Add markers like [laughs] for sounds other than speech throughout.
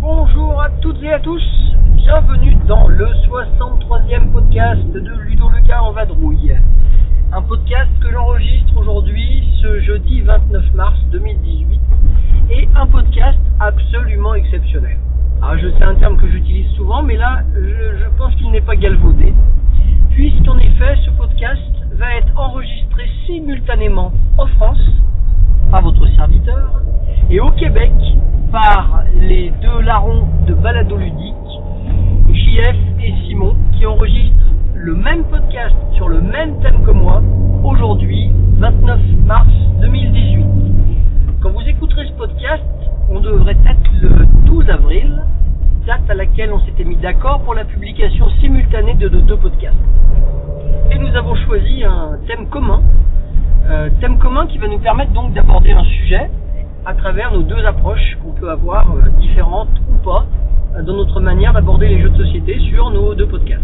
Bonjour à toutes et à tous, bienvenue dans le 63e podcast de Ludo le gars en vadrouille. Un podcast que j'enregistre aujourd'hui, ce jeudi 29 mars 2018, et un podcast absolument exceptionnel. Ah, je sais un terme que j'utilise souvent, mais là, je, je pense qu'il n'est pas galvaudé, puisqu'en effet, ce podcast va être enregistré simultanément en France, par votre serviteur, et au Québec, par les deux larrons de balado ludique, JF et Simon, qui enregistrent le même podcast sur le même thème que moi, aujourd'hui, 29 mars 2018. Quand vous écouterez ce podcast, on devrait être le 12 avril, date à laquelle on s'était mis d'accord pour la publication simultanée de nos deux podcasts. Et nous avons choisi un thème commun, euh, thème commun qui va nous permettre donc d'aborder un sujet à travers nos deux approches qu'on peut avoir euh, différentes ou pas euh, dans notre manière d'aborder les jeux de société sur nos deux podcasts.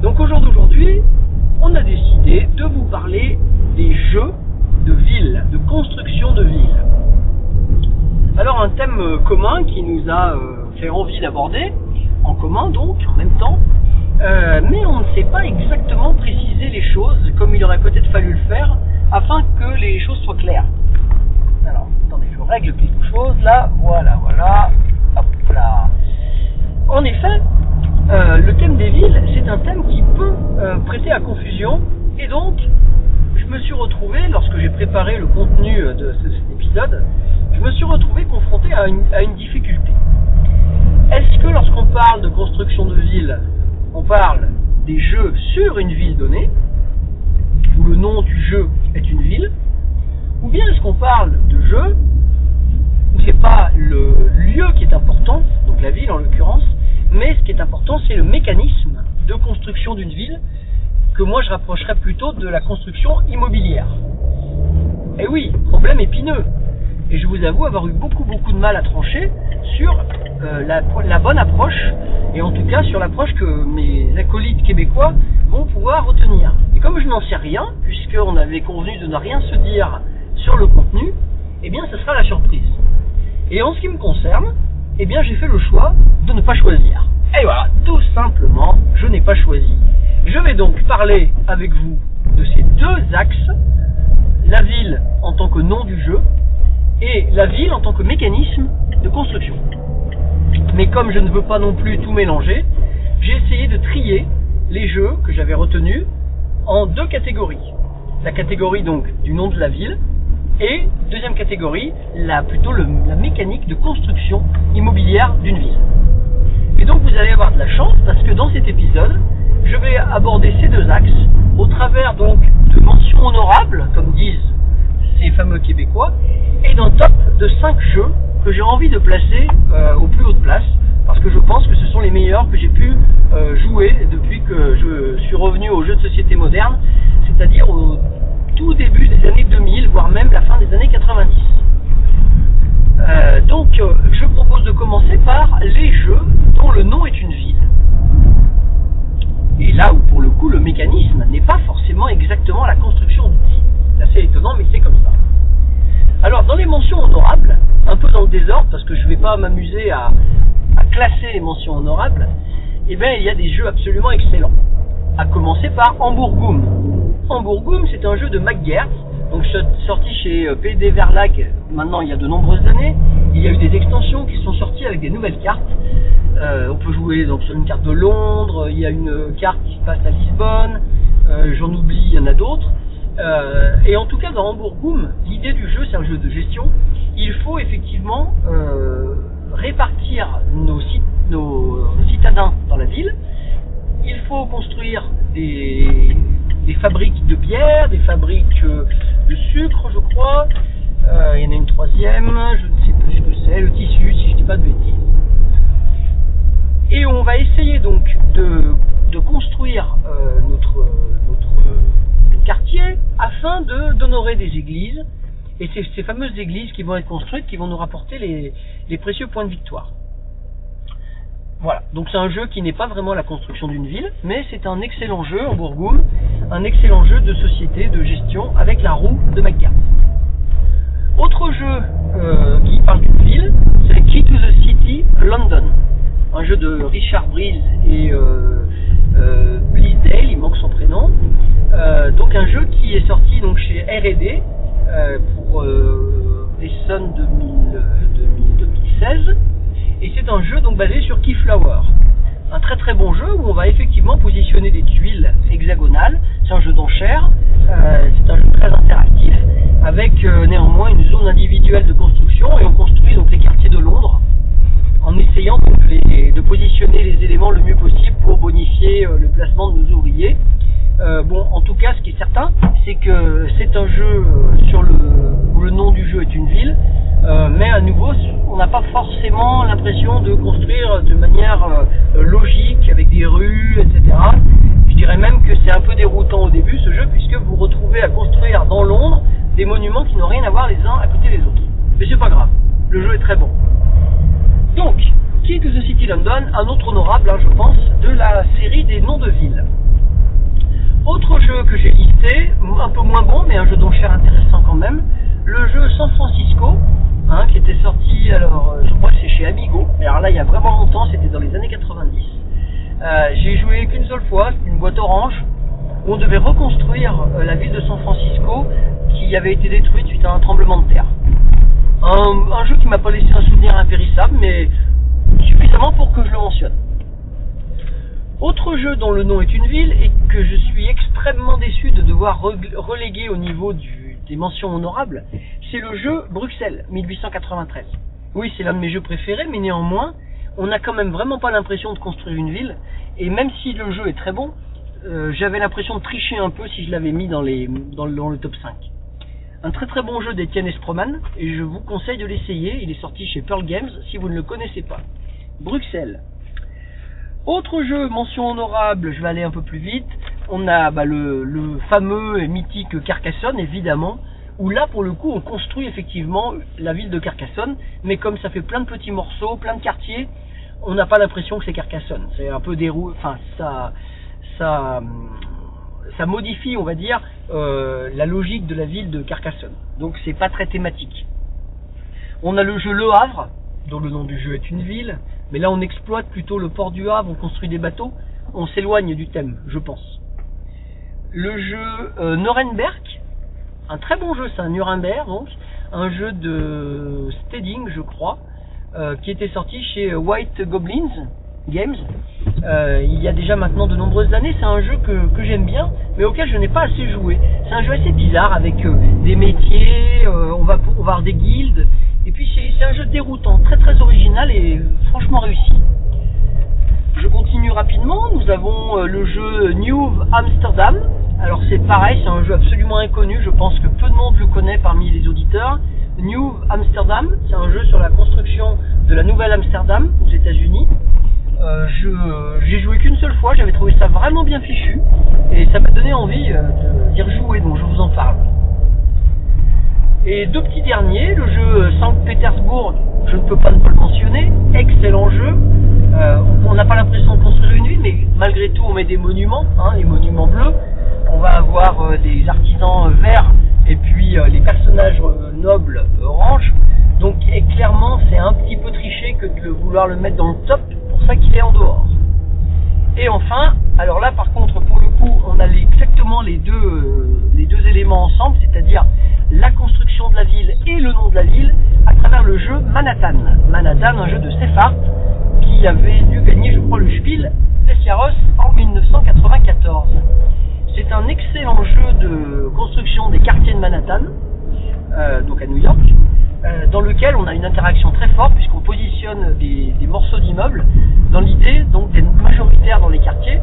Donc au jour d'aujourd'hui, on a décidé de vous parler des jeux de ville, de construction de ville. Alors un thème euh, commun qui nous a euh, fait envie d'aborder, en commun donc, en même temps, euh, mais on ne sait pas exactement préciser les choses comme il aurait peut-être fallu le faire afin que les choses soient claires. Alors, attendez, je règle quelque chose là, voilà, voilà, hop là. En effet, le thème des villes, c'est un thème qui peut prêter à confusion, et donc, je me suis retrouvé, lorsque j'ai préparé le contenu euh, de ce- cet épisode, je me suis retrouvé confronté à une, difficulté. Est-ce que lorsqu'on parle de construction de ville, on parle des jeux sur une ville donnée, où le nom du jeu est une ville, ou bien est-ce qu'on parle de jeux où c'est pas le lieu qui est important, donc la ville en l'occurrence, mais ce qui est important c'est le mécanisme de construction d'une ville que moi je rapprocherais plutôt de la construction immobilière. Et oui, problème épineux. Et je vous avoue avoir eu beaucoup beaucoup de mal à trancher sur euh, la, la bonne approche, et en tout cas sur l'approche que mes acolytes québécois vont pouvoir retenir. Et comme je n'en sais rien, puisqu'on avait convenu de ne rien se dire sur le contenu, eh bien ce sera la surprise. Et en ce qui me concerne, eh bien j'ai fait le choix de ne pas choisir. Et voilà, tout simplement, je n'ai pas choisi. Je vais donc parler avec vous de ces deux axes, la ville en tant que nom du jeu et la ville en tant que mécanisme de construction. Mais comme je ne veux pas non plus tout mélanger, j'ai essayé de trier les jeux que j'avais retenus en deux catégories. La catégorie donc du nom de la ville et deuxième catégorie, la, plutôt la mécanique de construction immobilière d'une ville. Et donc vous allez avoir de la chance parce que dans cet épisode, je vais aborder ces deux axes au travers donc de mentions honorables, comme disent ces fameux Québécois, et d'un top de 5 jeux que j'ai envie de placer euh, au plus haut de place, parce que je pense que ce sont les meilleurs que j'ai pu euh, jouer depuis que je suis revenu aux jeux de société moderne, c'est-à-dire au tout début des années 2000, voire même la fin des années 90. Euh, donc, je propose de commencer par les jeux dont le nom est une ville. Pas m'amuser à, classer les mentions honorables, eh bien, il y a des jeux absolument excellents. À commencer par Hamburgum. Hamburgum, c'est un jeu de McGuire, donc so- sorti chez euh, PD Verlag maintenant il y a de nombreuses années. Il y a eu des extensions qui sont sorties avec des nouvelles cartes. Euh, on peut jouer donc sur une carte de Londres, il y a une carte qui se passe à Lisbonne, euh, j'en oublie, il y en a d'autres. Euh, et en tout cas dans Hamburgum, l'idée du jeu c'est un jeu de gestion. Il faut effectivement euh, répartir nos, cit- nos citadins dans la ville. Il faut construire des, fabriques de bière, des fabriques euh, de sucre, je crois. Il y en a une troisième, je ne sais plus ce que c'est, le tissu, si je ne dis pas de bêtises. Et on va essayer donc de, de construire notre, notre, quartier afin d'honorer des églises et c'est ces fameuses églises qui vont être construites qui vont nous rapporter les, les précieux points de victoire. Voilà, donc c'est un jeu qui n'est pas vraiment la construction d'une ville, mais c'est un excellent jeu en Bourgogne, un excellent jeu de société, de gestion avec la roue de McCart. Autre jeu euh, qui parle d'une ville, c'est Key to the City London, un jeu de Richard Breeze et euh, euh, il manque son prénom. Euh, donc un jeu qui est sorti donc chez R&D euh, pour euh, Essonne 2000, 2016 et c'est un jeu donc basé sur Keyflower. Un très très bon jeu où on va effectivement positionner des tuiles hexagonales. C'est un jeu d'enchères, c'est un jeu très interactif avec néanmoins une zone individuelle de construction et on construit donc les quartiers de Londres en essayant de positionner les éléments le mieux possible pour bonifier le placement de nos ouvriers. Euh, bon, en tout cas, ce qui est certain, c'est que c'est un jeu euh, sur le où le nom du jeu est une ville, euh, mais à nouveau, on n'a pas forcément l'impression de construire de manière euh, logique avec des rues, etc. Je dirais même que c'est un peu déroutant au début ce jeu, puisque vous retrouvez à construire dans Londres des monuments qui n'ont rien à voir les uns à côté des autres. Mais c'est pas grave, le jeu est très bon. Donc, Key to the City London, un autre honorable, hein, je pense, de la série des noms de villes. Autre jeu que j'ai listé, un peu moins bon, mais un jeu d'enchères intéressant quand même, le jeu San Francisco, hein, qui était sorti, alors euh, je crois que c'est chez Amigo, mais alors là il y a vraiment longtemps, c'était dans les années 90. Euh, j'ai joué qu'une seule fois, une boîte orange, où on devait reconstruire euh, la ville de San Francisco qui avait été détruite suite à un tremblement de terre. Un, un jeu qui m'a pas laissé un souvenir impérissable, mais suffisamment pour que je le mentionne. Autre jeu dont le nom est une ville et que je suis extrêmement déçu de devoir reléguer au niveau des mentions honorables, c'est le jeu Bruxelles 1893. Oui, c'est l'un de mes jeux préférés, mais néanmoins, on n'a quand même vraiment pas l'impression de construire une ville. Et même si le jeu est très bon, euh, j'avais l'impression de tricher un peu si je l'avais mis dans le top 5. Un très très bon jeu d'Etienne Esproman, et je vous conseille de l'essayer. Il est sorti chez Pearl Games si vous ne le connaissez pas. Bruxelles. Autre jeu, mention honorable, je vais aller un peu plus vite. On a bah, le, fameux et mythique Carcassonne, évidemment, où là, pour le coup, on construit effectivement la ville de Carcassonne, mais comme ça fait plein de petits morceaux, plein de quartiers, on n'a pas l'impression que c'est Carcassonne. C'est un peu déroulé, enfin, ça, ça, ça modifie, on va dire, euh, la logique de la ville de Carcassonne. Donc, c'est pas très thématique. On a le jeu Le Havre, dont le nom du jeu est une ville, mais là on exploite plutôt le port du Havre, on construit des bateaux, on s'éloigne du thème, je pense. Le jeu euh, Nuremberg, un très bon jeu, c'est un Nuremberg, donc, un jeu de Steading, je crois, euh, qui était sorti chez White Goblins Games. Euh, il y a déjà maintenant de nombreuses années, c'est un jeu que, que j'aime bien, mais auquel je n'ai pas assez joué. C'est un jeu assez bizarre avec des métiers, on va avoir des guildes, et puis c'est un jeu déroutant, très très original et franchement réussi. Je continue rapidement, nous avons euh, le jeu New Amsterdam. Alors c'est pareil, c'est un jeu absolument inconnu, je pense que peu de monde le connaît parmi les auditeurs. New Amsterdam, c'est un jeu sur la construction de la nouvelle Amsterdam aux États-Unis. Euh, j'ai joué qu'une seule fois, j'avais trouvé ça vraiment bien fichu et ça m'a donné envie euh, d'y rejouer, donc je vous en parle. Et deux petits derniers, le jeu Saint-Pétersbourg, je ne peux pas ne pas le mentionner, excellent jeu. Euh, on n'a pas l'impression de construire une ville, mais malgré tout on met des monuments, hein, les monuments bleus. On va avoir euh, des artisans euh, verts et puis euh, les personnages euh, nobles euh, orange. Donc clairement c'est un petit peu triché que de vouloir le mettre dans le top, pour ça qu'il est en dehors. Et enfin, alors là par contre pour le coup on a les- deux, euh, les deux éléments ensemble, c'est-à-dire la construction de la ville et le nom de la ville à travers le jeu Manhattan. Manhattan, un jeu de Sefart qui avait dû gagner je crois le Spiel Jahres en 1994. C'est un excellent jeu de construction des quartiers de Manhattan, euh, donc à New York, euh, dans lequel on a une interaction très forte puisqu'on positionne des, morceaux d'immeubles dans l'idée donc d'être majoritaire dans les quartiers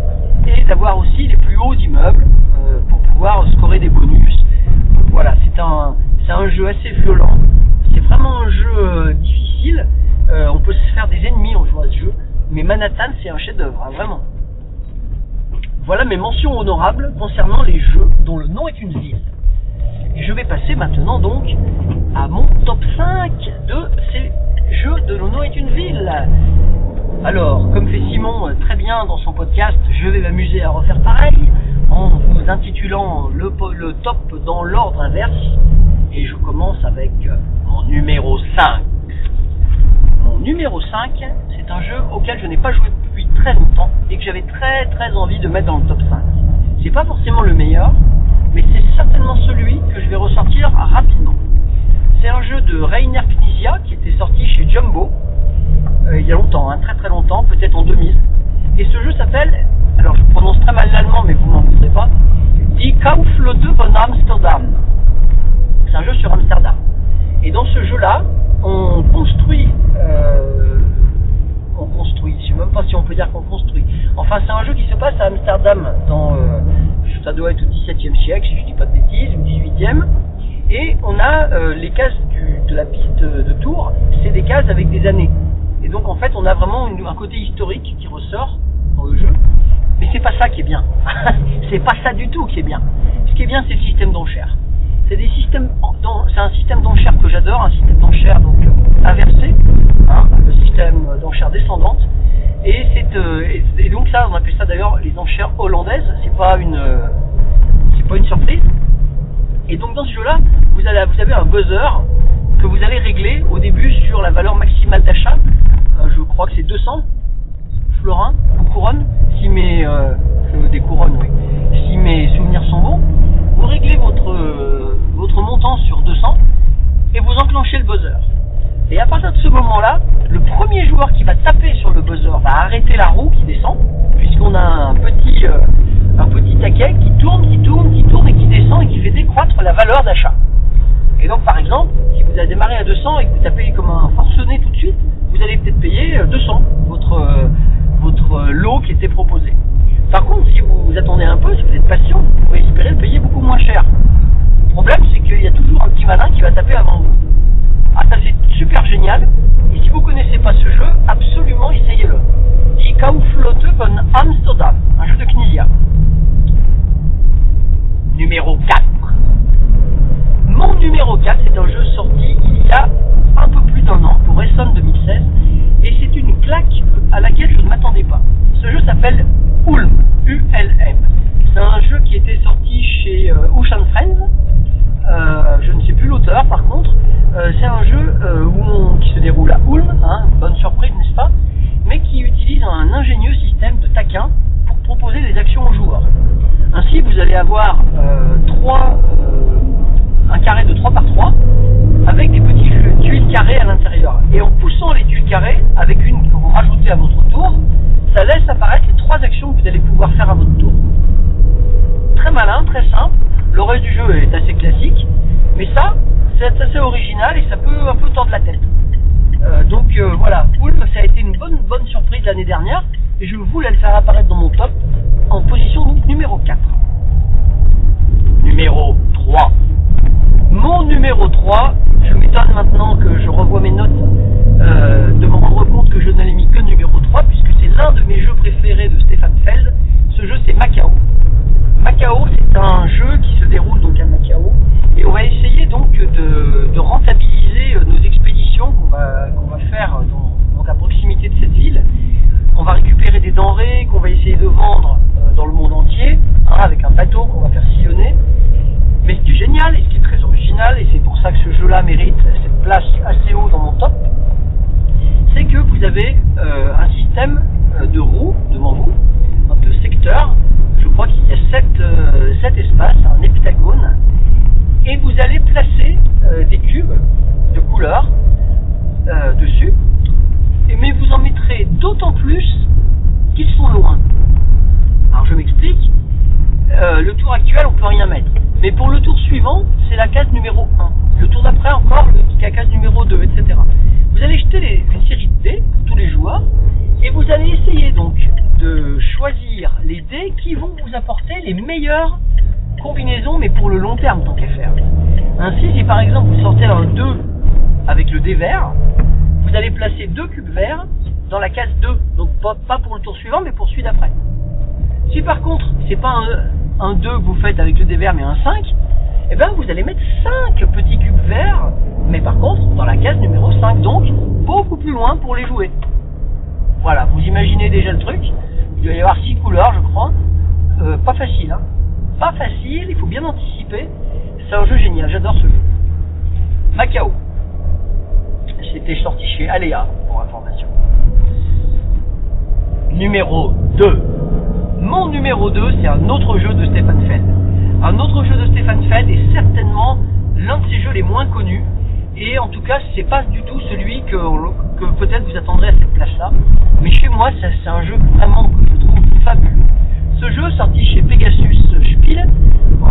et d'avoir aussi les plus hauts immeubles euh, pour pouvoir scorer des bonus. Voilà, c'est un, un jeu assez violent. C'est vraiment un jeu euh, difficile. On peut se faire des ennemis en jouant à ce jeu, mais Manhattan c'est un chef-d'œuvre, hein, vraiment. Voilà mes mentions honorables concernant les jeux dont le nom est une ville. Je vais passer maintenant donc à mon top 5 de ces jeux de L'Ono est une ville. Alors, comme fait Simon euh, très bien dans son podcast, je vais m'amuser à refaire pareil en vous intitulant le, top dans l'ordre inverse. Et je commence avec euh, mon numéro 5. Mon numéro 5, c'est un jeu auquel je n'ai pas joué depuis très longtemps et que j'avais très très envie de mettre dans le top 5. C'est pas forcément le meilleur, mais c'est certainement celui que je vais ressortir rapidement. C'est un jeu de Rainer Knizia qui était sorti chez Jumbo euh, il y a longtemps, hein, très très longtemps, peut-être en 2000. Et ce jeu s'appelle, alors je prononce très mal l'allemand, mais vous m'en voudrez pas, Die Kaufleute von Amsterdam. C'est un jeu sur Amsterdam. Et dans ce jeu-là, on construit, euh, on construit, je sais même pas si on peut dire qu'on construit. Enfin, c'est un jeu qui se passe à Amsterdam, dans, euh, ça doit être au XVIIe siècle, si je dis pas de bêtises, ou XVIIIe. Et on a euh, les cases de la piste de, Tours, c'est des cases avec des années. Et donc en fait, on a vraiment un côté historique qui ressort dans le jeu. Mais c'est pas ça qui est bien. [laughs] c'est pas ça du tout qui est bien. Ce qui est bien, c'est le système d'enchères. C'est un système d'enchères que j'adore, un système d'enchères donc euh, inversé, hein, le système d'enchères descendante. Euh, et, et donc ça, on appelle ça d'ailleurs les enchères hollandaises. C'est pas une, euh, c'est pas une surprise. Et donc dans ce jeu-là, vous, allez- vous avez un buzzer que vous allez régler au début sur la valeur maximale d'achat. Euh, je crois que c'est 200 florins ou couronnes, si mes euh, des couronnes, oui. Si mes souvenirs sont bons, vous réglez votre euh, votre montant sur 200 et vous enclenchez le buzzer. Et à partir de ce moment-là, le premier joueur qui va taper sur le buzzer va arrêter la roue qui descend, puisqu'on a un petit euh, un petit taquet qui tourne, qui tourne, qui tourne et qui descend et qui fait décroître la valeur d'achat. Et donc, par exemple, si vous avez démarré à 200 et que vous tapez comme un forcené tout de suite, vous allez peut-être payer euh, 200, votre, euh, votre euh, lot qui était proposé. Par contre, si vous vous attendez un peu, si vous êtes patient, vous pouvez espérer le payer beaucoup moins cher. Le problème, c'est qu'il y a toujours un petit malin qui va taper avant vous. Ah, ça c'est super génial. Et si vous connaissez pas ce jeu, absolument essayez-le. Die Kaufleute von Amsterdam, un jeu de Knizia. Numéro 4. Mon numéro 4, c'est un jeu sorti il y a un peu plus d'un an pour Essen 2016 et c'est une claque à laquelle je ne m'attendais pas. Ce jeu s'appelle Ulm, U-L-M. C'est un jeu qui était sorti chez euh, Ocean Friends. Euh, je ne sais plus l'auteur par contre. Euh, c'est un jeu euh, qui se déroule à Ulm, hein, bonne surprise n'est-ce pas, mais qui utilise un ingénieux système de taquin pour proposer des actions aux joueurs. Ainsi, vous allez avoir un carré de 3 par 3 avec des petits jeux- tuiles carrées à l'intérieur. Et en poussant les tuiles carrées, avec une que vous rajoutez à votre tour, ça laisse apparaître les trois actions que vous allez pouvoir faire à votre tour. Très malin, très simple. Le reste du jeu est assez classique, mais ça, c'est assez original et ça peut un peu tordre la tête. Euh, donc euh, voilà, Ulm, ça a été une bonne bonne surprise l'année dernière et je voulais le faire apparaître dans mon top en position donc numéro 4. Numéro 3. Mon numéro 3, je m'étonne maintenant que je revois mes notes euh, de me rendre compte que je n'avais mis que numéro 3 puisque c'est l'un de mes jeux préférés de Stéphane Feld. Ce jeu c'est Macao. Macao c'est un jeu qui se déroule donc à Macao et on va essayer donc de, rentabiliser euh, nos expéditions qu'on va, qu'on va faire dans, donc à proximité de cette ville. On va récupérer des denrées qu'on va essayer de vendre euh, dans le monde entier hein, avec un bateau qu'on va faire sillonner. Mais ce qui est génial et ce qui est très original, et c'est pour ça que ce jeu-là mérite cette place assez haut dans mon top, c'est que vous avez euh, un système de roues devant vous, de secteurs. Je crois qu'il y a sept, euh, sept espaces, un heptagone, et vous allez placer euh, des cubes de couleur euh, dessus, mais vous en mettrez d'autant plus qu'ils sont loin. Alors je m'explique. Euh, le tour actuel, on peut rien mettre. Mais pour le tour suivant, c'est la case numéro 1. Le tour d'après, encore, la case numéro 2, etc. Vous allez jeter les- une série de dés pour tous les joueurs et vous allez essayer donc de choisir les dés qui vont vous apporter les meilleures combinaisons, mais pour le long terme, tant qu'à faire. Ainsi, si par exemple vous sortez un 2 avec le dé vert, vous allez placer deux cubes verts dans la case 2. Donc pas, pour le tour suivant, mais pour celui d'après. Si par contre, c'est pas un, un 2 que vous faites avec le dé vert, mais un 5, eh ben vous allez mettre 5 petits cubes verts, mais par contre dans la case numéro 5, donc beaucoup plus loin pour les jouer. Voilà, vous imaginez déjà le truc. Il doit y avoir 6 couleurs, je crois. Euh, pas facile, hein. Pas facile, il faut bien anticiper. C'est un jeu génial, j'adore ce jeu. Macao. C'était sorti chez Aléa, pour information. Numéro 2. Mon numéro 2, c'est un autre jeu de Stéphane Feld. Un autre jeu de Stéphane Feld est certainement l'un de ses jeux les moins connus. Et en tout cas, c'est pas du tout celui que, peut-être vous attendrez à cette place-là. Mais chez moi, c'est un jeu vraiment que je trouve fabuleux. Ce jeu sorti chez Pegasus Spiel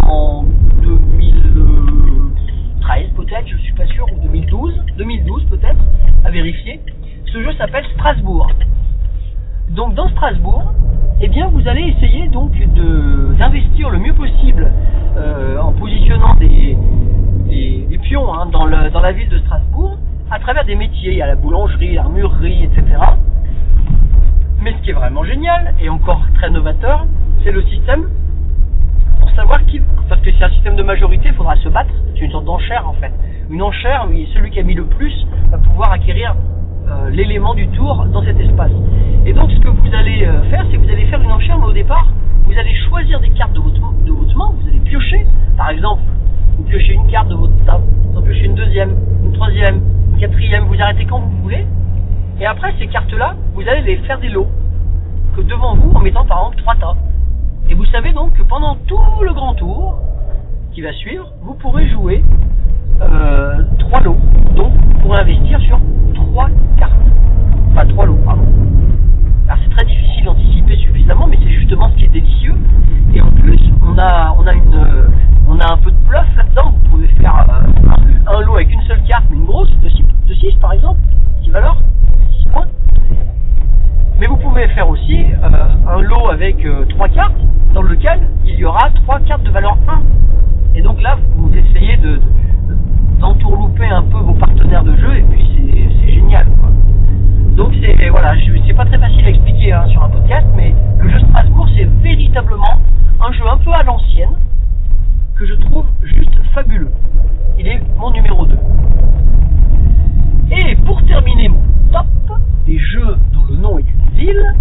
en 2013 peut-être, je suis pas sûr, ou 2012, 2012 peut-être, à vérifier. Ce jeu s'appelle Strasbourg. Donc dans Strasbourg, eh bien vous allez essayer donc d'investir le mieux possible euh, en positionnant des, des, pions hein, dans, la ville de Strasbourg à travers des métiers, a la boulangerie, l'armurerie, etc. Mais ce qui est vraiment génial et encore très novateur, c'est le système pour savoir qui, parce que c'est un système de majorité, il faudra se battre. C'est une sorte d'enchère en fait. Une enchère, celui qui a mis le plus va pouvoir acquérir euh, l'élément du tour dans cet espace. Et donc ce que vous allez euh, faire, c'est que vous allez faire une enchère, mais au départ, vous allez choisir des cartes de votre main, vous allez piocher. Par exemple, vous piochez une carte de votre table, vous en piochez une deuxième, une troisième, une quatrième, vous arrêtez quand vous voulez. Et après, ces cartes-là, vous allez les faire des lots que devant vous en mettant par exemple trois tas. Et vous savez donc que pendant tout le grand tour qui va suivre, vous pourrez jouer euh, trois lots. Donc, vous pourrez investir sur trois cartes. Enfin, trois lots, pardon. Alors, c'est très difficile d'anticiper suffisamment, mais c'est justement ce qui est délicieux. Et en plus, on a, on a une, euh, on a un peu de bluff là-dedans. Vous pouvez faire euh, un, un lot avec une seule carte, mais une grosse de 6, de 6 par exemple, qui valeur 6 points. Mais vous pouvez faire aussi euh, un lot avec euh, trois cartes dans lequel il y aura trois cartes de valeur 1. Et donc là, vous essayez de, de- d'entourlouper un peu vos partenaires de jeu et puis c'est, c'est génial. Quoi. Donc c'est voilà, je- c'est pas très facile à expliquer hein, sur un podcast, mais le jeu Strasbourg c'est véritablement un jeu un peu à l'ancienne que je trouve juste fabuleux. Il est mon numéro 2. Et pour terminer mon top des jeux dont le nom est une ville,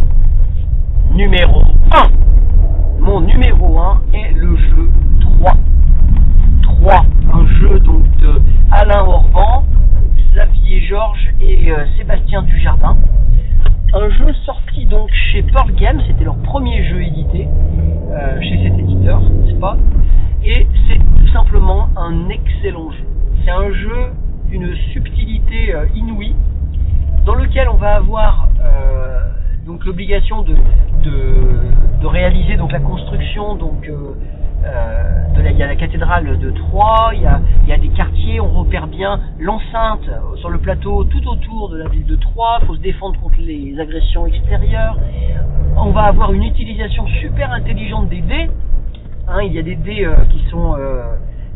numéro 1. Mon numéro 1 est le jeu 3. 3, un jeu donc de Alain Orban, Xavier Georges et euh, Sébastien Dujardin. Un jeu sorti donc chez Pearl Games, c'était leur premier jeu édité euh, chez cet éditeur, n'est-ce pas Et c'est tout simplement un excellent jeu. C'est un jeu d'une subtilité euh, inouïe, dans lequel on va avoir euh, donc l'obligation de, de, réaliser donc la construction donc euh, de la, il y a la cathédrale de Troyes, il y a, il y a des quartiers, on repère bien l'enceinte sur le plateau tout autour de la ville de Troyes, il faut se défendre contre les agressions extérieures. On va avoir une utilisation super intelligente des dés. Hein, il y a des dés qui sont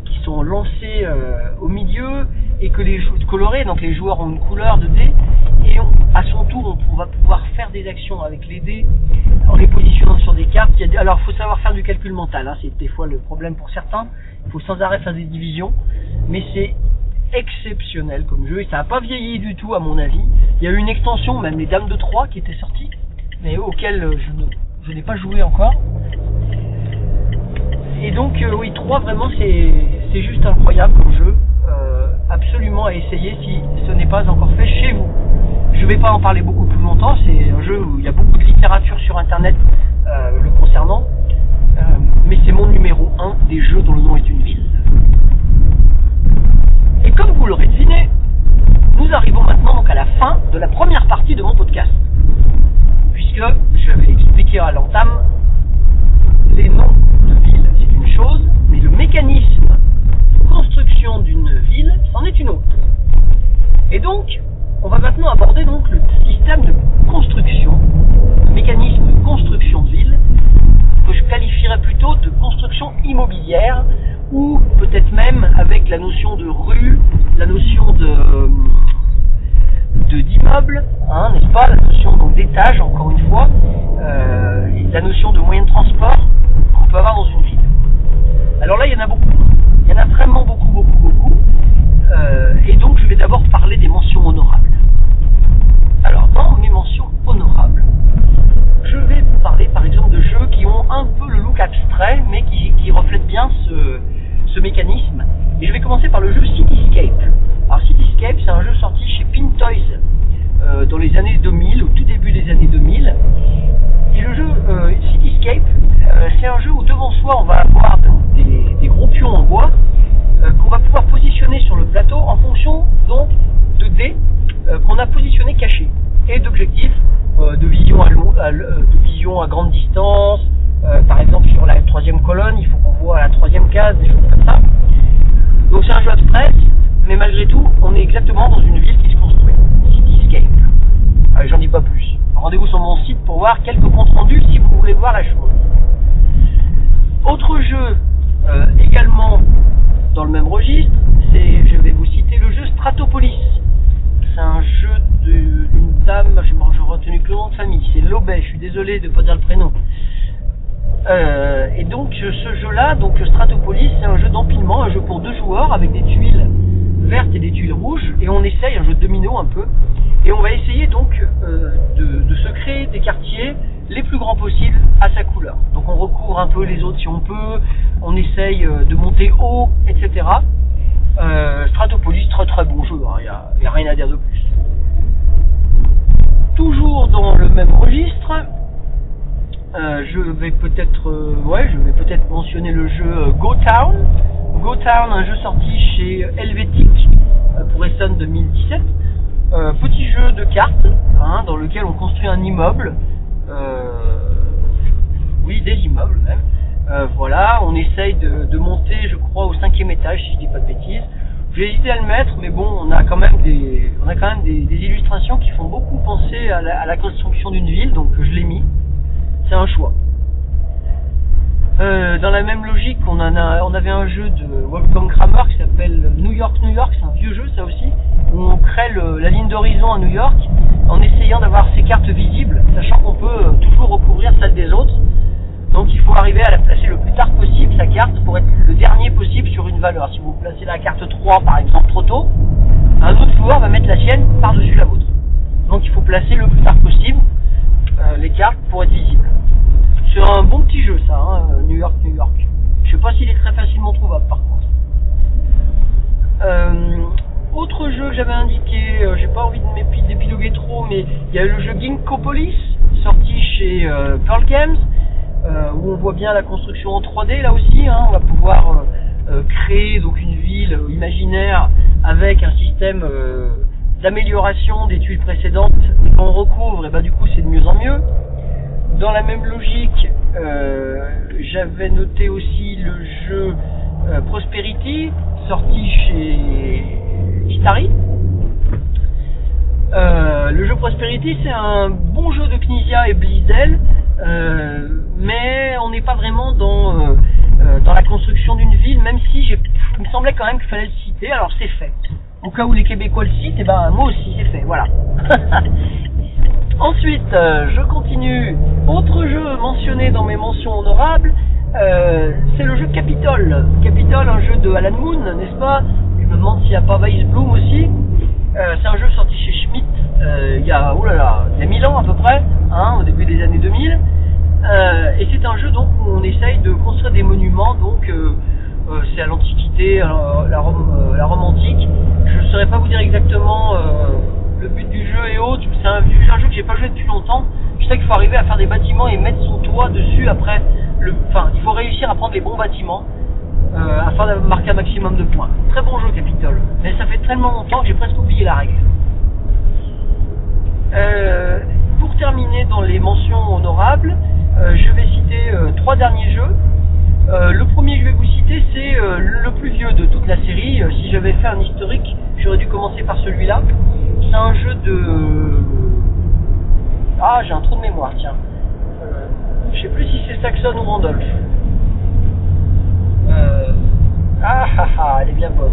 qui sont lancés euh, au milieu et que les colorés, donc les joueurs ont une couleur de dés et à son tour on, va pouvoir faire des actions avec les dés en les positionnant sur des cartes. Alors il faut savoir faire du calcul mental, hein, c'est des fois le problème pour certains. Il faut sans arrêt faire des divisions, mais c'est exceptionnel comme jeu et ça n'a pas vieilli du tout à mon avis. Il y a eu une extension, même les Dames de Troyes qui était sortie, mais auquel euh, je ne je n'ai pas joué encore. Et donc euh, oui, 3 vraiment c'est juste incroyable comme jeu, euh, absolument à essayer si ce n'est pas encore fait chez vous. Je vais pas en parler beaucoup plus longtemps, c'est un jeu où il y a beaucoup de littérature sur internet euh, le concernant, mais c'est mon numéro 1 des jeux dont le nom est une ville. Et comme vous l'aurez deviné, nous arrivons maintenant donc à la fin de la première partie de mon podcast. Puisque je vais expliquer à l'entame les noms de villes, c'est une chose, mais le mécanisme de construction d'une ville, c'en est une autre. Et donc, on va maintenant aborder donc le système de construction, le mécanisme de construction de ville, que je qualifierais plutôt de construction immobilière, ou peut-être même avec la notion de rue, la notion de d'immeuble, hein, n'est-ce pas, la notion d'étage, encore une fois, euh, la notion de moyen de transport qu'on peut avoir dans une ville. Alors là, il y en a beaucoup. Il y en a vraiment beaucoup, beaucoup, beaucoup. Euh, et donc, je vais d'abord parler des mentions honorables. Alors, dans mes mentions honorables, je vais vous parler, par exemple, de jeux qui ont un peu le look abstrait, mais qui, reflètent bien ce, mécanisme. Et je vais commencer par le jeu Cityscape. Alors, Cityscape, c'est un jeu sorti chez Pintoys euh, dans les années 2000, au tout début des années 2000. Et le jeu euh, Cityscape, euh, c'est un jeu où devant soi, on va avoir pions en bois euh, qu'on va pouvoir positionner sur le plateau en fonction donc de dés euh, qu'on a positionnés cachés et d'objectifs euh, de vision à, à à grande distance. Par exemple sur la troisième colonne, il faut qu'on voit la troisième case, des choses comme ça. Donc c'est un jeu abstrait, mais malgré tout, on est exactement dans une ville qui se construit. Allez, j'en dis pas plus. Rendez-vous sur mon site pour voir quelques comptes rendus si vous voulez voir la chose. Autre jeu euh, également dans le même registre, je vais vous citer le jeu Stratopolis. C'est un jeu d'une dame, je n'ai retenu que le nom de famille, c'est Lobet, je suis désolé de ne pas dire le prénom. Euh, et donc ce jeu-là, donc Stratopolis, c'est un jeu d'empilement, un jeu pour deux joueurs avec des tuiles vertes et des tuiles rouges, et on essaye un jeu de domino un peu, et on va essayer donc euh, de, se créer des quartiers les plus grands possibles à sa couleur. Donc on recouvre un peu les autres si on peut, on essaye euh, de monter haut, etc. Euh, Stratopolis, très très bon jeu, il n'y a, rien à dire de plus. Toujours dans le même registre, je vais peut-être, mentionner le jeu Go Town. Go Town, un jeu sorti chez Helvetic pour Essen 2017. Euh, petit jeu de cartes, hein, dans lequel on construit un immeuble. Euh, oui, des immeubles même. Euh, voilà, on essaye de, monter, je crois, au cinquième étage, si je dis pas de bêtises. J'ai hésité à le mettre, mais bon, on a quand même des, on a quand même des, illustrations qui font beaucoup penser à la construction d'une ville, donc je l'ai mis. C'est un choix. Euh, dans la même logique, on, avait un jeu de Wolfgang Kramer qui s'appelle New York, New York, c'est un vieux jeu ça aussi, où on crée la ligne d'horizon à New York en essayant d'avoir ses cartes visibles, sachant qu'on peut euh, toujours recouvrir celle des autres. Donc il faut arriver à la placer le plus tard possible, sa carte, pour être le dernier possible sur une valeur. Si vous placez la carte 3 par exemple trop tôt, un autre joueur va mettre la sienne par-dessus la vôtre. Donc il faut placer le plus tard possible euh, les cartes pour être visible. C'est un bon petit jeu ça, hein, euh, New York, New York. Je sais pas s'il est très facilement trouvable par contre. Euh, autre jeu que j'avais indiqué, euh, j'ai pas envie de d'épiloguer trop, mais il y a le jeu Ginkgopolis, sorti chez Pearl Games, où on voit bien la construction en 3D là aussi. hein. on va pouvoir créer donc une ville imaginaire avec un système d'amélioration des tuiles précédentes qu'on recouvre, et bah du coup c'est de mieux en mieux. Dans la même logique, euh, j'avais noté aussi le jeu euh, Prosperity, sorti chez Kitari. Euh, le jeu Prosperity, c'est un bon jeu de Knizia et Blizzell, euh, mais on n'est pas vraiment dans, dans la construction d'une ville, même si il me semblait quand même qu'il fallait le citer, alors c'est fait. Au cas où les Québécois le citent, et ben moi aussi c'est fait, voilà. [laughs] Ensuite, euh, je continue. Autre jeu mentionné dans mes mentions honorables, euh, c'est le jeu Capitol. Capitol, un jeu de Alan Moon, n'est-ce pas? Je me demande s'il n'y a pas Vice Bloom aussi. Euh, c'est un jeu sorti chez Schmidt il y a, oh là là, il y a 1000 ans à peu près, hein, au début des années 2000. Euh, et c'est un jeu donc où on essaye de construire des monuments, donc c'est à l'Antiquité, à la Rome, euh, la Rome antique. Je ne saurais pas vous dire exactement euh, le but du jeu et autres. C'est un, un jeu que j'ai pas joué depuis longtemps. Je sais qu'il faut arriver à faire des bâtiments et mettre son toit dessus après. Enfin, il faut réussir à prendre les bons bâtiments euh, afin de marquer un maximum de points. Très bon jeu Capitol, mais ça fait tellement longtemps que j'ai presque oublié la règle. Euh, pour terminer dans les mentions honorables, euh, je vais citer euh, trois derniers jeux. Euh, le premier que je vais vous citer, c'est euh, le plus vieux de toute la série. Euh, si j'avais fait un historique, j'aurais dû commencer par celui-là. C'est un jeu de... Ah, j'ai un trou de mémoire, tiens. Je sais plus si c'est Saxon ou Randolph. Ah ah ah, elle est bien bonne.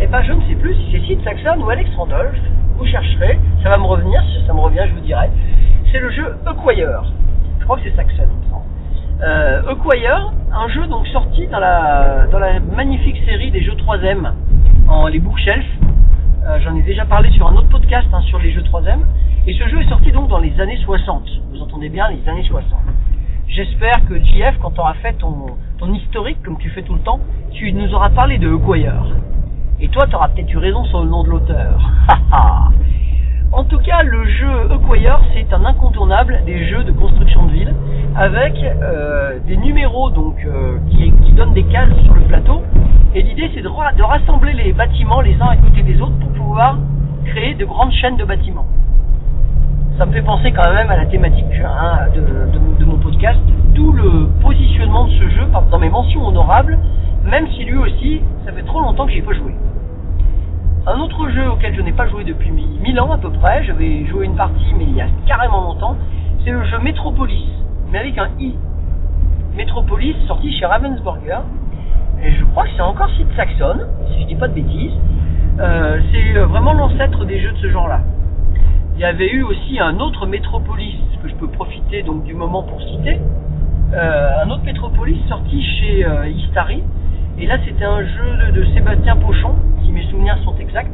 Eh ben, je ne sais plus si c'est Sid Saxon ou Alex Randolph. Vous chercherez, ça va me revenir, si ça me revient, je vous dirai. C'est le jeu Acquire. Je crois que c'est Saxon. Euh, un jeu donc sorti dans la, dans la magnifique série des jeux 3M, en les bookshelf. Euh, J'en ai déjà parlé sur un autre podcast hein, sur les jeux 3M. Et ce jeu est sorti donc dans les années 60. Vous entendez bien, les années 60. J'espère que JF, quand tu auras fait ton, ton historique, comme tu fais tout le temps, tu nous auras parlé de Acquire. Et toi, t'auras peut-être eu raison sur le nom de l'auteur. [laughs] en tout cas, le jeu Acquire, c'est un incontournable des jeux de construction de ville, avec euh, des numéros donc euh, qui, donnent des cases sur le plateau. Et l'idée, c'est de, rassembler les bâtiments les uns à côté des autres pour pouvoir créer de grandes chaînes de bâtiments ça me fait penser quand même à la thématique hein, de, de, mon podcast, d'où le positionnement de ce jeu dans mes mentions honorables, même si lui aussi, ça fait trop longtemps que j'y ai pas joué. Un autre jeu auquel je n'ai pas joué depuis 1000 ans à peu près, j'avais joué une partie mais il y a carrément longtemps, c'est le jeu Metropolis, mais avec un I. Metropolis sorti chez Ravensburger, et je crois que c'est encore site Saxon, si je dis pas de bêtises. Euh, c'est vraiment l'ancêtre des jeux de ce genre-là. Il y avait eu aussi un autre Métropolis que je peux profiter donc du moment pour citer. Euh, un autre Métropolis sorti chez euh, Istari. Et là, c'était un jeu de, Sébastien Pochon, si mes souvenirs sont exacts.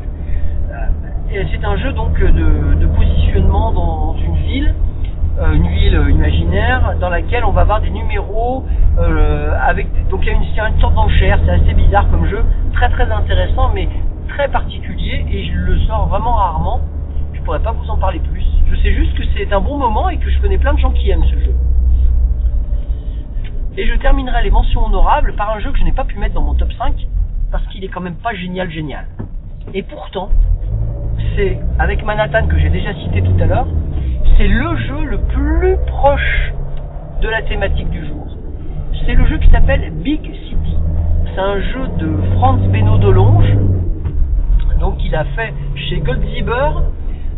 Euh, c'est un jeu donc de, positionnement dans une ville, euh, une ville imaginaire, dans laquelle on va avoir des numéros euh, avec. Donc il y a une, une sorte d'enchère. C'est assez bizarre comme jeu, très très intéressant, mais très particulier. Et je le sors vraiment rarement je pourrais pas vous en parler plus. Je sais juste que c'est un bon moment et que je connais plein de gens qui aiment ce jeu. Et je terminerai les mentions honorables par un jeu que je n'ai pas pu mettre dans mon top 5 parce qu'il est quand même pas génial génial. Et pourtant, c'est avec Manhattan que j'ai déjà cité tout à l'heure, c'est le jeu le plus proche de la thématique du jour. C'est le jeu qui s'appelle Big City. C'est un jeu de Franz Beno Delonge, donc il a fait chez Goldziber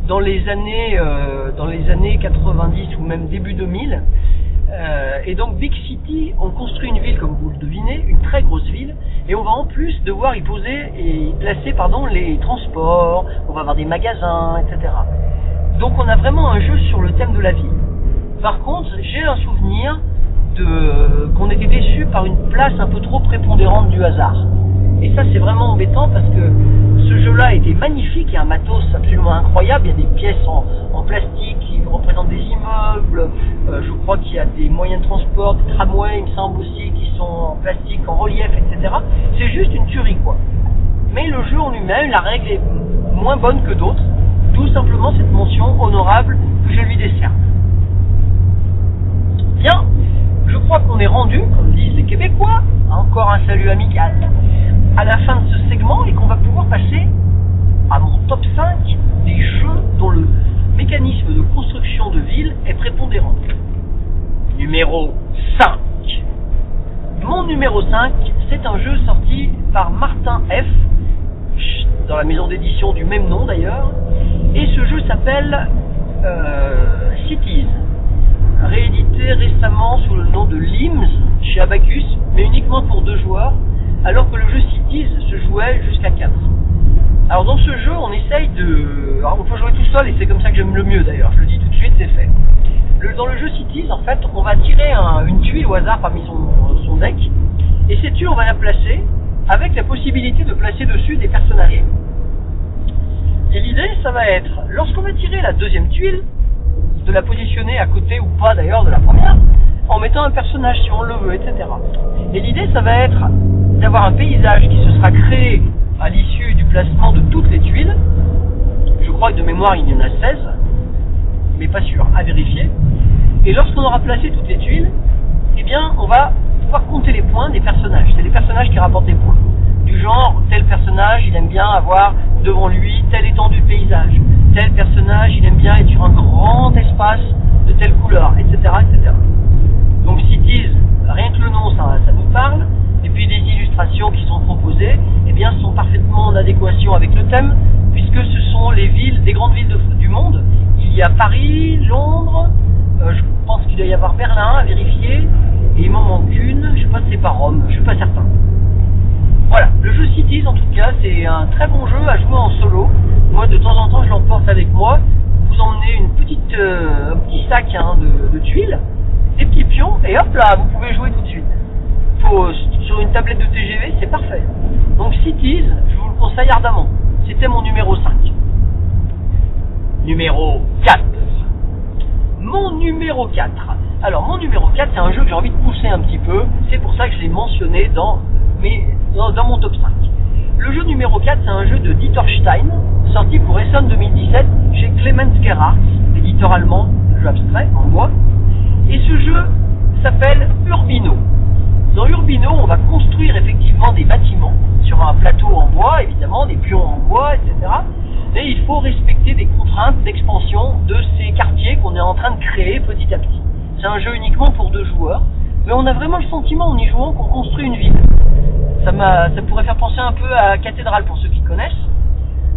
dans les années euh, dans les années 90 ou même début 2000 euh, et donc Big City on construit une ville comme vous le devinez une très grosse ville et on va en plus devoir y poser et y placer pardon les transports on va avoir des magasins etc donc on a vraiment un jeu sur le thème de la ville. Par contre j'ai un souvenir de qu'on était déçu par une place un peu trop prépondérante du hasard et ça c'est vraiment embêtant parce que ce jeu-là était magnifique, il y a un matos absolument incroyable, il y a des pièces en, plastique qui représentent des immeubles, euh, je crois qu'il y a des moyens de transport, des tramways, il me semble aussi, qui sont en plastique, en relief, etc. C'est juste une tuerie quoi. Mais le jeu en lui-même, la règle est moins bonne que d'autres, tout simplement cette mention honorable que je lui décerne. Bien, je crois qu'on est rendu, comme disent les Québécois, encore un salut amical, à la fin de ce segment et qu'on va pouvoir passer à mon top 5 des jeux dont le mécanisme de construction de ville est prépondérant. Numéro 5. Mon numéro 5, c'est un jeu sorti par Martin F. dans la maison d'édition du même nom d'ailleurs. Et ce jeu s'appelle euh, Cities réédité récemment sous le nom de Lims chez Abacus, mais uniquement pour deux joueurs, alors que le jeu Cities se jouait jusqu'à 4. Alors dans ce jeu, on essaye de... Alors on peut jouer tout seul et c'est comme ça que j'aime le mieux d'ailleurs, je le dis tout de suite, c'est fait. Dans le jeu Cities, en fait, on va tirer un, une tuile au hasard parmi son, son deck, et cette tuile, on va la placer avec la possibilité de placer dessus des personnages. Et l'idée, ça va être, lorsqu'on va tirer la deuxième tuile, de la positionner à côté ou pas d'ailleurs de la première, en mettant un personnage si on le veut, etc. Et l'idée, ça va être d'avoir un paysage qui se sera créé à l'issue du placement de toutes les tuiles. Je crois que de mémoire, il y en a 16, mais pas sûr, à vérifier. Et lorsqu'on aura placé toutes les tuiles, eh bien, on va pouvoir compter les points des personnages. C'est les personnages qui rapportent des points. Du genre, tel personnage, il aime bien avoir devant lui telle étendue de paysage. Tel personnage, il aime bien être sur un grand espace de telle couleur, etc., etc. Donc Cities, rien que le nom, ça, nous parle. Et puis les illustrations qui sont proposées, eh bien, sont parfaitement en adéquation avec le thème, puisque ce sont les villes, des grandes villes du monde. Il y a Paris, Londres, euh, je pense qu'il doit y avoir Berlin à vérifier, et il m'en manque une, je sais pas si c'est pas Rome, je suis pas certain. Voilà, le jeu Cities en tout cas, c'est un très bon jeu à jouer en solo. Moi de temps en temps je l'emporte avec moi. Vous emmenez une petite, euh, un petit sac hein, de, tuiles, des petits pions, et hop là, vous pouvez jouer tout de suite. Faut, sur une tablette de TGV, c'est parfait. Donc Cities, je vous le conseille ardemment. C'était mon numéro 5. Numéro 4. Mon numéro 4. Alors mon numéro 4, c'est un jeu que j'ai envie de pousser un petit peu. C'est pour ça que je l'ai mentionné dans, mes, dans, mon top 5. le jeu numéro 4, c'est un jeu de Dieter Stein, sorti pour Essen 2017 chez Clemens Gerhardt, éditeur allemand de jeux abstraits en bois. Et ce jeu s'appelle Urbino. Dans Urbino, on va construire effectivement des bâtiments sur un plateau en bois, évidemment, des pions en bois, etc. Et il faut respecter des contraintes d'expansion de ces quartiers qu'on est en train de créer petit à petit. C'est un jeu uniquement pour deux joueurs, mais on a vraiment le sentiment en y jouant qu'on construit une ville. Ça, ça pourrait faire penser un peu à Cathédrale pour ceux qui connaissent.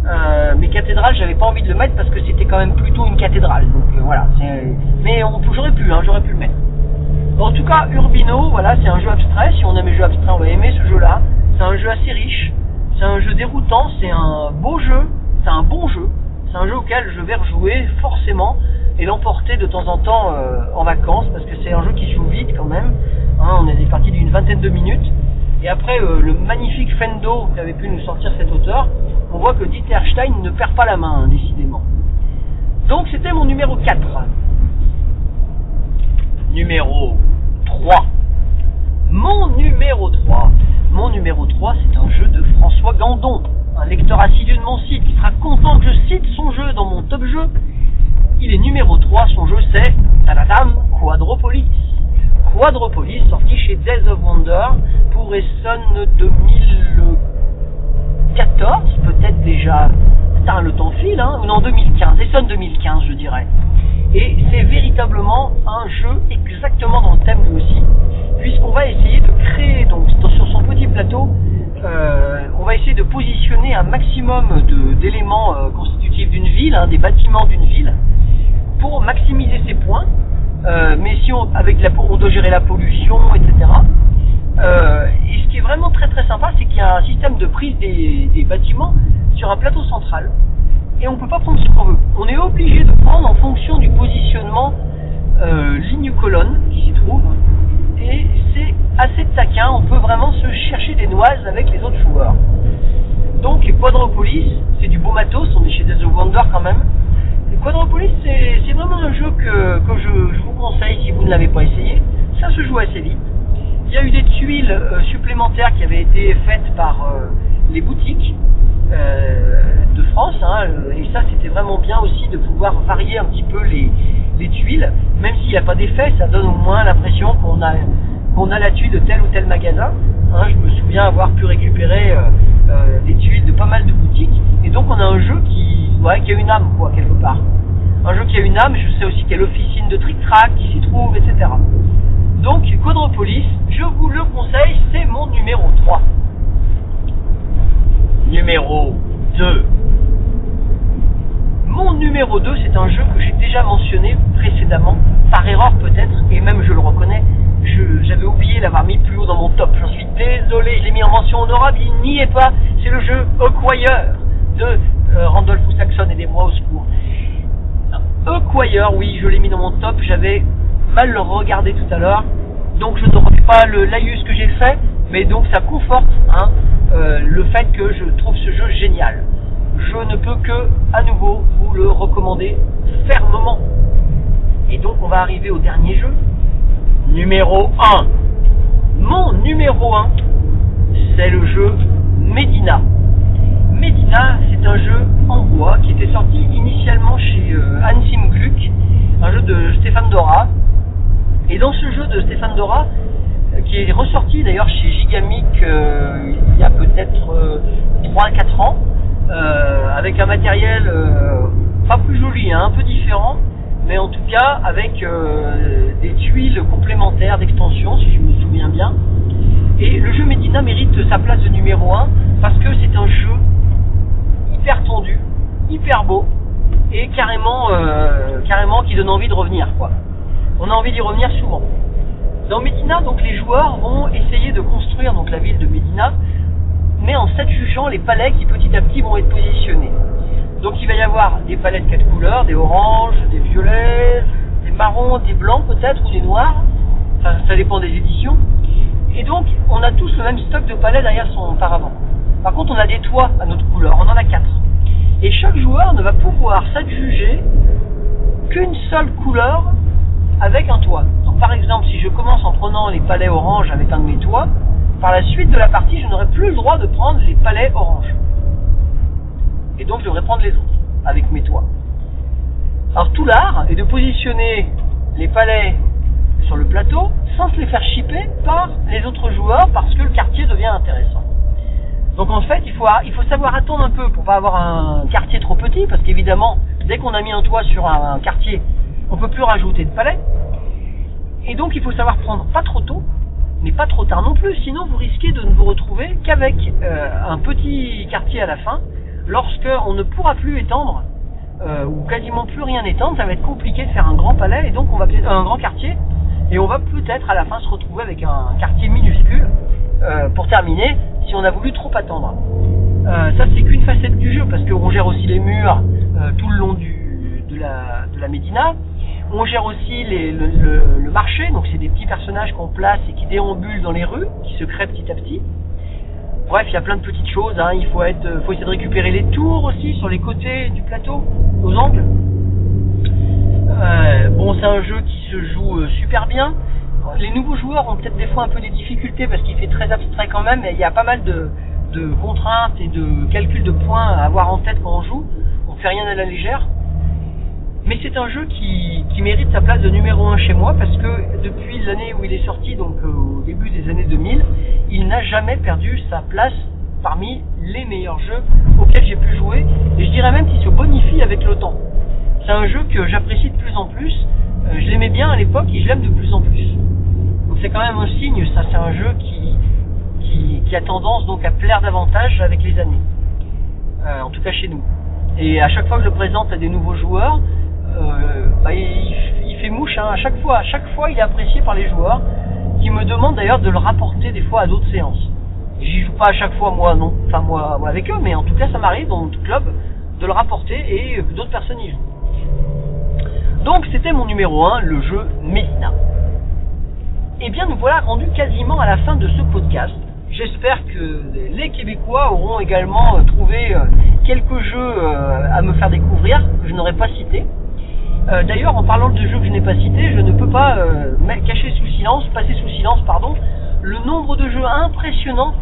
Euh, mais Cathédrale, j'avais pas envie de le mettre parce que c'était quand même plutôt une cathédrale. Donc euh, voilà. Mais j'aurais pu, hein, j'aurais pu le mettre. En tout cas, Urbino, voilà, c'est un jeu abstrait. Si on aime les jeux abstraits, on va aimer ce jeu-là. C'est un jeu assez riche. C'est un jeu déroutant. C'est un beau jeu. C'est un bon jeu. C'est un jeu auquel je vais rejouer forcément et l'emporter de temps en temps euh, en vacances parce que c'est un jeu qui joue vite quand même. Hein, on est des parties d'une vingtaine de minutes. Et après euh, le magnifique Fendo qu'avait pu nous sortir cet auteur, on voit que Dieter Stein ne perd pas la main, hein, décidément. Donc c'était mon numéro 4. Numéro 3. Mon numéro 3. Mon numéro 3, c'est un jeu de François Gandon, un lecteur assidu de mon site qui sera content que je cite son jeu dans mon top jeu. Il est numéro 3, son jeu c'est Tadadam Quadropolis. Quadropolis, sorti chez Days of Wonder pour Essen 2014, peut-être déjà. Putain, le temps file, hein Non, 2015, Essen 2015, je dirais. Et c'est véritablement un jeu exactement dans le thème lui aussi, puisqu'on va essayer de créer, donc sur son petit plateau, euh, on va essayer de positionner un maximum d'éléments euh, constitutifs d'une ville, hein, des bâtiments d'une ville, pour maximiser ses points. Euh, mais si on, avec la, on doit gérer la pollution, etc. Euh, et ce qui est vraiment très très sympa, c'est qu'il y a un système de prise des, bâtiments sur un plateau central. Et on ne peut pas prendre ce qu'on veut. On est obligé de prendre en fonction du positionnement euh, ligne-colonne qui s'y trouve. Et c'est assez taquin, on peut vraiment se chercher des noises avec les autres joueurs. Donc Quadropolis, c'est du beau matos, on est chez Days Wonder quand même. Quadropolis, c'est vraiment un jeu que, je, vous conseille si vous ne l'avez pas essayé. Ça se joue assez vite. Il y a eu des tuiles euh, supplémentaires qui avaient été faites par euh, les boutiques euh, de France. Hein, et ça, c'était vraiment bien aussi de pouvoir varier un petit peu les, les tuiles. Même s'il n'y a pas d'effet, ça donne au moins l'impression qu'on a, qu'on a la tuile de tel ou tel magasin. Hein, je me souviens avoir pu récupérer des tuiles de pas mal de boutiques. Et donc, on a un jeu qui, ouais, qui a une âme, quoi, quelque part. Un jeu qui a une âme, je sais aussi a l'officine de trick-track qui s'y trouve, etc. Donc, Quadropolis, je vous le conseille, c'est mon numéro 3. Numéro 2. Mon numéro 2, c'est un jeu que j'ai déjà mentionné précédemment, par erreur peut-être, et même je le reconnais, j'avais oublié d'avoir mis plus haut dans mon top. J'en suis désolé, je l'ai mis en mention honorable, il n'y est pas. C'est le jeu Acquire de euh, Randolph Saxon, aidez-moi au secours. Acquire, oui, je l'ai mis dans mon top, j'avais mal le regardé tout à l'heure, donc je ne refais pas le laïus que j'ai fait, mais donc ça conforte hein, euh, le fait que je trouve ce jeu génial. Je ne peux que, à nouveau, vous le recommander fermement. Et donc on va arriver au dernier jeu, numéro 1. Mon numéro 1, c'est le jeu Medina. Medina, c'est un jeu en bois qui était sorti initialement chez euh, Ansim Gluck, un jeu de Stéphane Dora. Et dans ce jeu de Stéphane Dora, euh, qui est ressorti d'ailleurs chez Gigamic euh, il y a peut-être 3-4 ans, avec un matériel pas plus joli, hein, un peu différent, mais en tout cas avec des tuiles complémentaires d'extension, si je me souviens bien. Et le jeu Medina mérite sa place de numéro 1 parce que c'est un jeu hyper tendu, hyper beau et carrément, euh, carrément qui donne envie de revenir. On a envie d'y revenir souvent. Dans Medina, donc les joueurs vont essayer de construire donc la ville de Medina, mais en s'adjugeant les palais qui petit à petit vont être positionnés. Donc il va y avoir des de quatre couleurs, des oranges, des violets, des marrons, des blancs peut-être ou des noirs. Ça, ça dépend des éditions. Et donc on a tous le même stock de palais derrière son paravent. Par contre, on a des toits à notre couleur, on en a quatre. Et chaque joueur ne va pouvoir s'adjuger qu'une seule couleur avec un toit. Donc par exemple, si je commence en prenant les palais orange avec un de mes toits, par la suite de la partie, je n'aurai plus le droit de prendre les palais orange. donc je devrais prendre les autres avec mes toits. Alors tout l'art est de positionner les palais sur le plateau sans se les faire chipper par les autres joueurs parce que le quartier devient intéressant. Donc en fait, il faut, il faut savoir attendre un peu pour pas avoir un quartier trop petit parce qu'évidemment, dès qu'on a mis un toit sur un quartier, on peut plus rajouter de palais. Et donc il faut savoir prendre pas trop tôt, mais pas trop tard non plus, sinon vous risquez de ne vous retrouver qu'avec euh, un petit quartier à la fin, lorsque on ne pourra plus étendre euh, ou quasiment plus rien étendre, ça va être compliqué de faire un grand palais. Et donc on va un grand quartier. Et on va peut-être à la fin se retrouver avec un quartier minuscule. Euh, pour terminer si on a voulu trop attendre. Ça c'est qu'une facette du jeu parce qu'on gère aussi les murs tout le long du, de, la, de la Médina. On gère aussi le, marché, donc c'est des petits personnages qu'on place et qui déambulent dans les rues, qui se créent petit à petit. Bref, il y a plein de petites choses. Hein. Il faut, être, faut essayer de récupérer les tours aussi sur les côtés du plateau, aux angles. Euh, bon, c'est un jeu qui se joue euh, super bien. Les nouveaux joueurs ont peut-être des fois un peu des difficultés parce qu'il fait très abstrait quand même, mais il y a pas mal de, de contraintes et de calculs de points à avoir en tête quand on joue. On fait rien à la légère. Mais c'est un jeu qui, mérite sa place de numéro 1 chez moi parce que depuis l'année où il est sorti, donc euh, au début des années 2000, il n'a jamais perdu sa place parmi les meilleurs jeux auxquels j'ai pu jouer. Et je dirais même qu'il se bonifie avec le temps. C'est un jeu que j'apprécie de plus en plus. Euh, je l'aimais bien à l'époque et je l'aime de plus en plus. Donc c'est quand même un signe, ça c'est un jeu qui, a tendance donc à plaire davantage avec les années. Euh, en tout cas chez nous. Et à chaque fois que je le présente à des nouveaux joueurs, bah, il, fait mouche hein, à chaque fois. À chaque fois, il est apprécié par les joueurs qui me demandent d'ailleurs de le rapporter des fois à d'autres séances. J'y joue pas à chaque fois moi, non. Enfin moi, avec eux, mais en tout cas, ça m'arrive dans tout club de le rapporter et d'autres personnes y jouent. Donc c'était mon numéro 1, le jeu Messina. Eh bien, nous voilà rendus quasiment à la fin de ce podcast. J'espère que les Québécois auront également trouvé quelques jeux à me faire découvrir que je n'aurais pas cités. Euh, D'ailleurs, en parlant de jeux que je n'ai pas cités, je ne peux pas euh, cacher sous silence, passer sous silence, pardon, le nombre de jeux impressionnants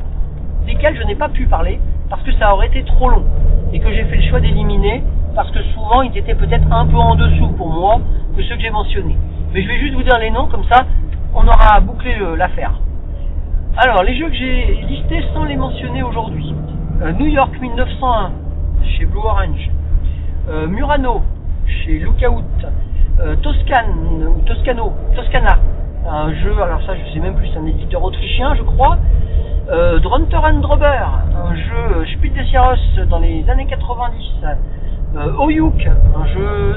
desquels je n'ai pas pu parler parce que ça aurait été trop long et que j'ai fait le choix d'éliminer parce que souvent ils étaient peut-être un peu en dessous pour moi que ceux que j'ai mentionnés. Mais je vais juste vous dire les noms comme ça, on aura bouclé l'affaire. Alors, les jeux que j'ai listés sans les mentionner aujourd'hui. Euh, New York 1901 chez Blue Orange. Murano chez Lookout, euh, Toscane ou Toscano, Toscana, un jeu, alors ça je sais même plus, c'est un éditeur autrichien je crois, euh, Drunter and Drober, un jeu Spiel des Sierras dans les années 90, euh, Oyuk, un jeu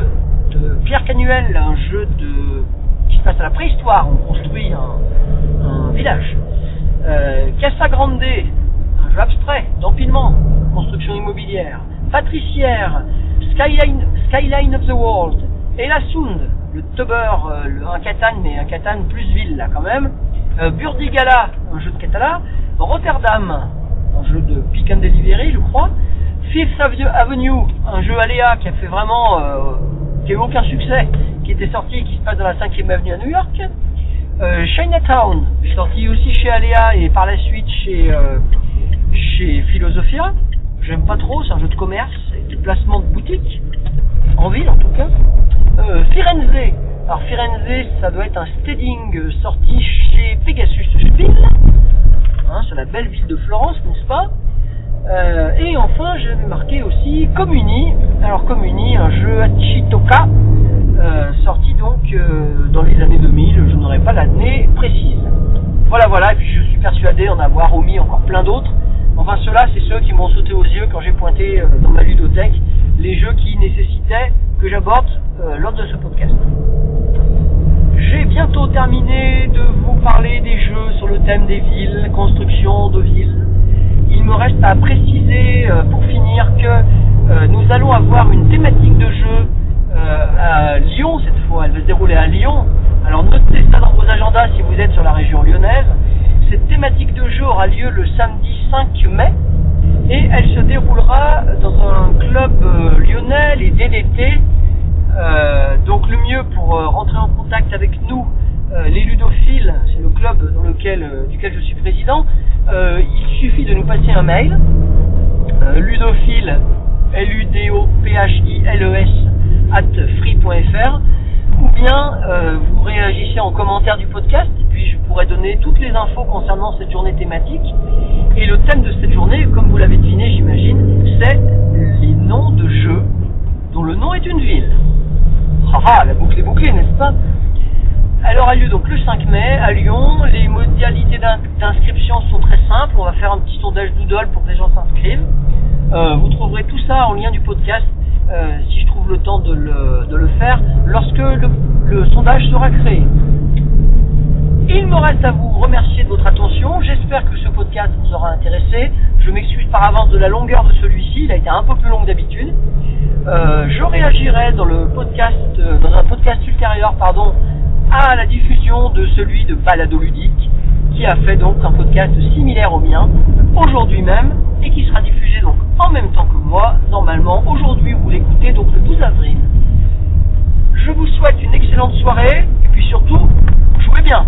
de Pierre Canuel, un jeu de qui se passe à la préhistoire, on construit un, un village, euh, Casa Grande, un jeu abstrait d'empilement, construction immobilière, Patricière, Skyline, Skyline of the World, et la Sound, le Tuber, euh, un Catan, mais un Catan plus ville là quand même, euh, Burdigala, un jeu de Catala, Rotterdam, un jeu de Pick and Delivery je crois, Fifth Avenue, un jeu Aléa qui a fait vraiment, euh, qui a eu aucun succès, qui était sorti et qui se passe dans la 5ème avenue à New York, Chinatown, sorti aussi chez Aléa et par la suite chez, chez Philosophia, j'aime pas trop, c'est un jeu de commerce, et de placement de boutique, en ville en tout cas. Euh, Firenze, alors Firenze, ça doit être un steading sorti chez Pegasus Spiel, hein, sur la belle ville de Florence, n'est-ce pas? Euh, Et enfin, j'avais marqué aussi Comuni, alors Comuni, un jeu Achitoka, euh, sorti donc euh, dans les années 2000, je n'aurai pas l'année précise. Voilà, voilà, et puis je suis persuadé d'en avoir omis encore plein d'autres. Enfin, ceux-là, c'est ceux qui m'ont sauté aux yeux quand j'ai pointé euh, dans ma ludothèque les jeux qui nécessitaient que j'aborde euh, lors de ce podcast. J'ai bientôt terminé de vous parler des jeux sur le thème des villes, construction de villes. Il me reste à préciser euh, pour finir que euh, nous allons avoir une thématique de jeu à Lyon cette fois. Elle va se dérouler à Lyon. Alors notez ça dans vos agendas si vous êtes sur la région lyonnaise. Cette thématique de jeu aura lieu le samedi 5 mai et elle se déroulera dans un club euh, lyonnais, les DDT. Euh, donc le mieux pour euh, rentrer en contact avec nous, les ludophiles, c'est le club dans lequel, duquel je suis président, il suffit de nous passer un mail, ludophile L-U-D-O-P-H-I-L-E-S, at free.fr, ou bien euh, vous réagissez en commentaire du podcast, et puis je pourrais donner toutes les infos concernant cette journée thématique. Et le thème de cette journée, comme vous l'avez deviné, j'imagine, c'est les noms de jeux dont le nom est une ville. Haha, la boucle est bouclée, n'est-ce pas Alors a lieu donc le 5 mai Lyon. Les modalités d'in- d'inscription sont très simples. On va faire un petit sondage Doodle pour que les gens s'inscrivent. Euh, vous trouverez tout ça en lien du podcast euh, si je trouve le temps de le, faire lorsque le, sondage sera créé. Il me reste à vous remercier de votre attention. J'espère que ce podcast vous aura intéressé. Je m'excuse par avance de la longueur de celui-ci. Il a été un peu plus long que d'habitude. Euh, je réagirai dans le podcast, dans un podcast ultérieur, pardon, à la diffusion de celui de Balado Ludique, qui a fait donc un podcast similaire au mien aujourd'hui même et qui sera diffusé donc en même temps que moi, normalement aujourd'hui vous l'écoutez donc le 12 avril. Je vous souhaite une excellente soirée et puis surtout, jouez bien